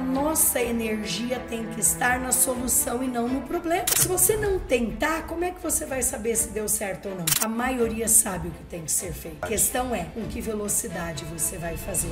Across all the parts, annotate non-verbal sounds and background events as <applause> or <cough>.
nossa energia tem que estar na solução e não no problema. Se você não tentar, como é que você vai saber se deu certo ou não? A maioria sabe o que tem que ser feito. A questão é com que velocidade você vai fazer.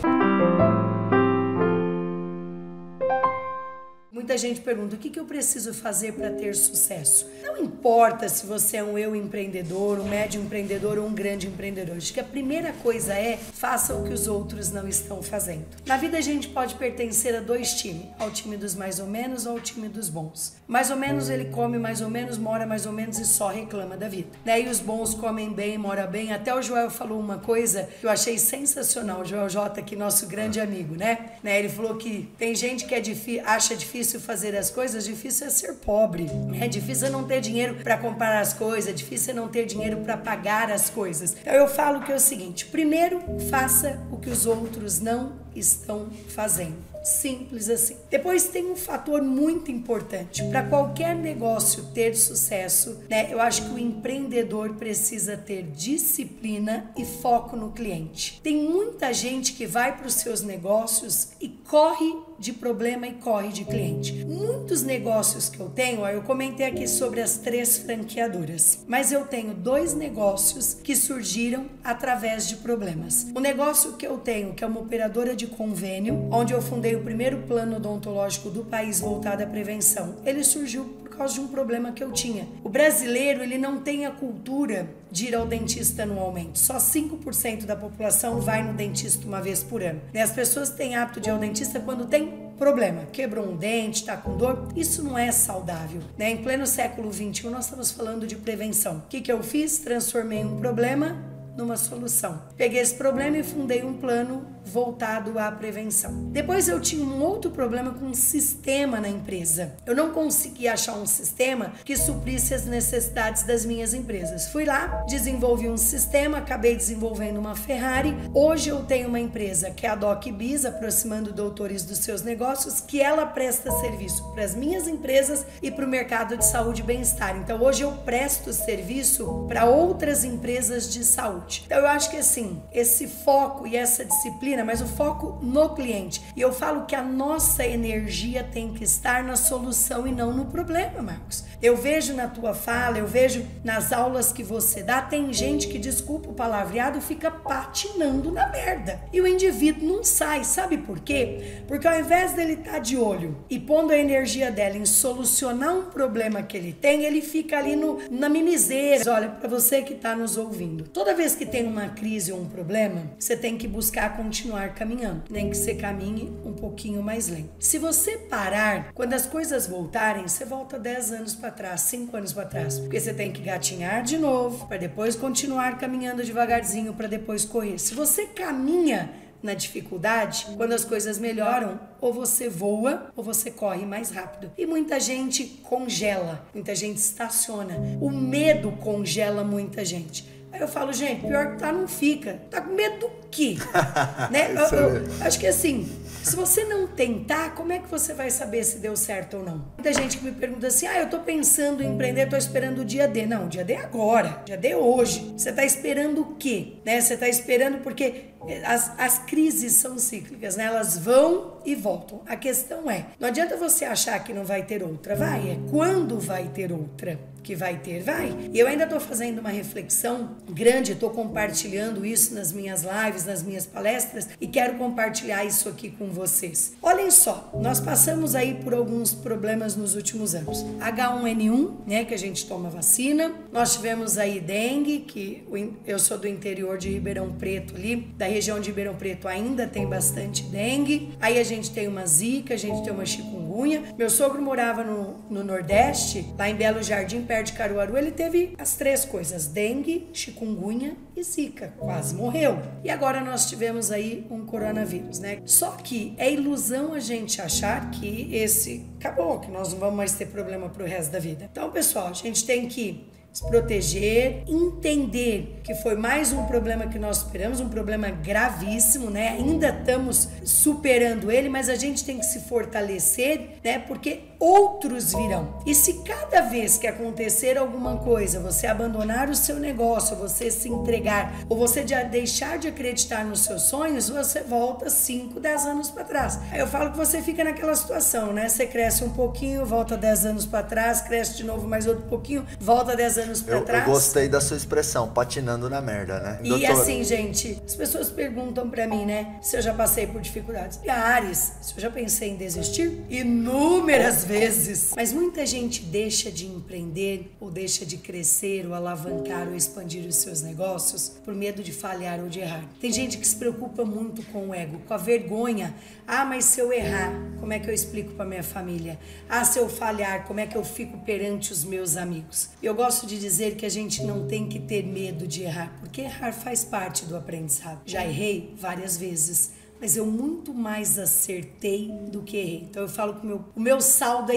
Muita gente pergunta o que, que eu preciso fazer para ter sucesso. Não importa se você é um eu empreendedor, um médio empreendedor ou um grande empreendedor. Acho que a primeira coisa é faça o que os outros não estão fazendo. Na vida a gente pode pertencer a dois times, ao time dos mais ou menos ou ao time dos bons. Mais ou menos ele come mais ou menos, mora mais ou menos e só reclama da vida. Né? E os bons comem bem, mora bem. Até o Joel falou uma coisa que eu achei sensacional. O Joel J, que nosso grande amigo, né? né? Ele falou que tem gente que é acha difícil difícil fazer as coisas, difícil é ser pobre. É difícil não ter dinheiro para comprar as coisas, difícil é não ter dinheiro para pagar as coisas. Então eu falo que é o seguinte: primeiro, faça o que os outros não estão fazendo. Simples assim. Depois tem um fator muito importante. Para qualquer negócio ter sucesso, né? Eu acho que o empreendedor precisa ter disciplina e foco no cliente. Tem muita gente que vai para os seus negócios e corre de problema e corre de cliente. Muitos negócios que eu tenho, ó, eu comentei aqui sobre as três franqueadoras, mas eu tenho dois negócios que surgiram através de problemas. O negócio que eu tenho, que é uma operadora de convênio, onde eu fundei o primeiro plano odontológico do país voltado à prevenção, ele surgiu causa de um problema que eu tinha. O brasileiro, ele não tem a cultura de ir ao dentista anualmente. Só 5% da população vai no dentista uma vez por ano. E as pessoas têm hábito de ir ao dentista quando tem problema, quebrou um dente, está com dor, isso não é saudável. Né? Em pleno século XXI, nós estamos falando de prevenção. O que, que eu fiz? Transformei um problema numa solução. Peguei esse problema e fundei um plano voltado à prevenção. Depois eu tinha um outro problema com um sistema na empresa. Eu não conseguia achar um sistema que suprisse as necessidades das minhas empresas. Fui lá, desenvolvi um sistema, acabei desenvolvendo uma Ferrari. Hoje eu tenho uma empresa que é a DocBiz, aproximando doutores dos seus negócios, que ela presta serviço para as minhas empresas e para o mercado de saúde e bem-estar. Então hoje eu presto serviço para outras empresas de saúde. Então eu acho que assim, esse foco e essa disciplina mas o foco no cliente. E eu falo que a nossa energia tem que estar na solução e não no problema, Marcos. Eu vejo na tua fala, eu vejo nas aulas que você dá, tem gente que, desculpa o palavreado, fica patinando na merda. E o indivíduo não sai, sabe por quê? Porque ao invés dele estar tá de olho e pondo a energia dela em solucionar um problema que ele tem, ele fica ali no, na mimiseira. Olha, para você que está nos ouvindo, toda vez que tem uma crise ou um problema, você tem que buscar continuar caminhando, nem que você caminhe um pouquinho mais lento. Se você parar, quando as coisas voltarem, você volta 10 anos para trás, 5 anos para trás, porque você tem que gatinhar de novo, para depois continuar caminhando devagarzinho, para depois correr. Se você caminha na dificuldade, quando as coisas melhoram, ou você voa ou você corre mais rápido. E muita gente congela, muita gente estaciona. O medo congela muita gente. Aí eu falo, gente, pior que tá, não fica. Tá com medo do quê? <laughs> né? eu, eu, acho que assim, se você não tentar, como é que você vai saber se deu certo ou não? Muita gente que me pergunta assim: ah, eu tô pensando em empreender, tô esperando o dia D. Não, o dia D é agora, o dia D é hoje. Você tá esperando o quê? Né? Você tá esperando porque as, as crises são cíclicas, né? Elas vão e voltam. A questão é, não adianta você achar que não vai ter outra, vai, é quando vai ter outra que vai ter, vai. E eu ainda estou fazendo uma reflexão grande, estou compartilhando isso nas minhas lives, nas minhas palestras e quero compartilhar isso aqui com vocês. Olhem só, nós passamos aí por alguns problemas nos últimos anos. H1N1, né, que a gente toma vacina. Nós tivemos aí dengue, que eu sou do interior de Ribeirão Preto ali, da região de Ribeirão Preto ainda tem bastante dengue. Aí a gente tem uma zika, a gente tem uma chikungunya. Meu sogro morava no, no Nordeste, lá em Belo Jardim, perto de Caruaru. Ele teve as três coisas: dengue, chikungunya e zika. Quase morreu. E agora nós tivemos aí um coronavírus, né? Só que é ilusão a gente achar que esse acabou, que nós não vamos mais ter problema pro resto da vida. Então, pessoal, a gente tem que se proteger, entender que foi mais um problema que nós superamos, um problema gravíssimo, né? Ainda estamos superando ele, mas a gente tem que se fortalecer, né? Porque outros virão. E se cada vez que acontecer alguma coisa, você abandonar o seu negócio, você se entregar ou você deixar de acreditar nos seus sonhos, você volta 5, 10 anos para trás. Aí eu falo que você fica naquela situação, né? Você cresce um pouquinho, volta 10 anos para trás, cresce de novo mais outro pouquinho, volta 10 anos para trás. Eu gostei da sua expressão, patinando na merda, né? E assim, gente, as pessoas perguntam para mim, né, se eu já passei por dificuldades. E Ares, se eu já pensei em desistir? Inúmeras vezes. Mas muita gente deixa de empreender ou deixa de crescer ou alavancar ou expandir os seus negócios por medo de falhar ou de errar. Tem gente que se preocupa muito com o ego, com a vergonha. Ah, mas se eu errar, como é que eu explico para minha família? Ah, se eu falhar, como é que eu fico perante os meus amigos? Eu gosto de dizer que a gente não tem que ter medo de errar, porque errar faz parte do aprendizado. Já errei várias vezes mas eu muito mais acertei do que errei. Então eu falo que o meu, o meu saldo é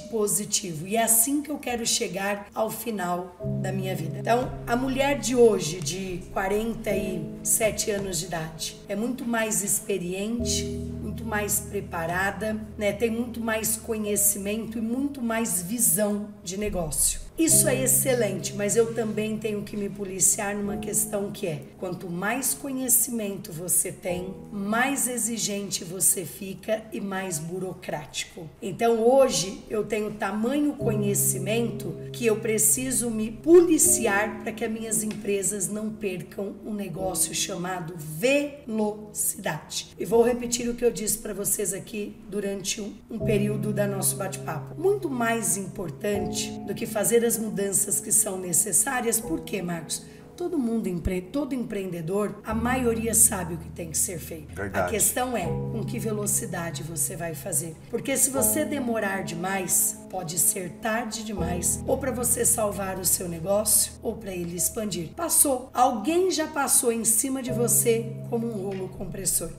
positivo e é assim que eu quero chegar ao final da minha vida. Então, a mulher de hoje, de 47 anos de idade, é muito mais experiente, muito mais preparada, né? tem muito mais conhecimento e muito mais visão de negócio. Isso é excelente, mas eu também tenho que me policiar numa questão que é: quanto mais conhecimento você tem, mais exigente você fica e mais burocrático. Então hoje eu tenho tamanho conhecimento que eu preciso me policiar para que as minhas empresas não percam um negócio chamado velocidade. E vou repetir o que eu disse para vocês aqui durante um, um período da nosso bate-papo. Muito mais importante do que fazer as mudanças que são necessárias. Por quê, Marcos? Todo mundo, todo empreendedor, a maioria sabe o que tem que ser feito. Verdade. A questão é com que velocidade você vai fazer. Porque se você demorar demais, pode ser tarde demais, ou para você salvar o seu negócio, ou para ele expandir. Passou. Alguém já passou em cima de você como um rolo compressor.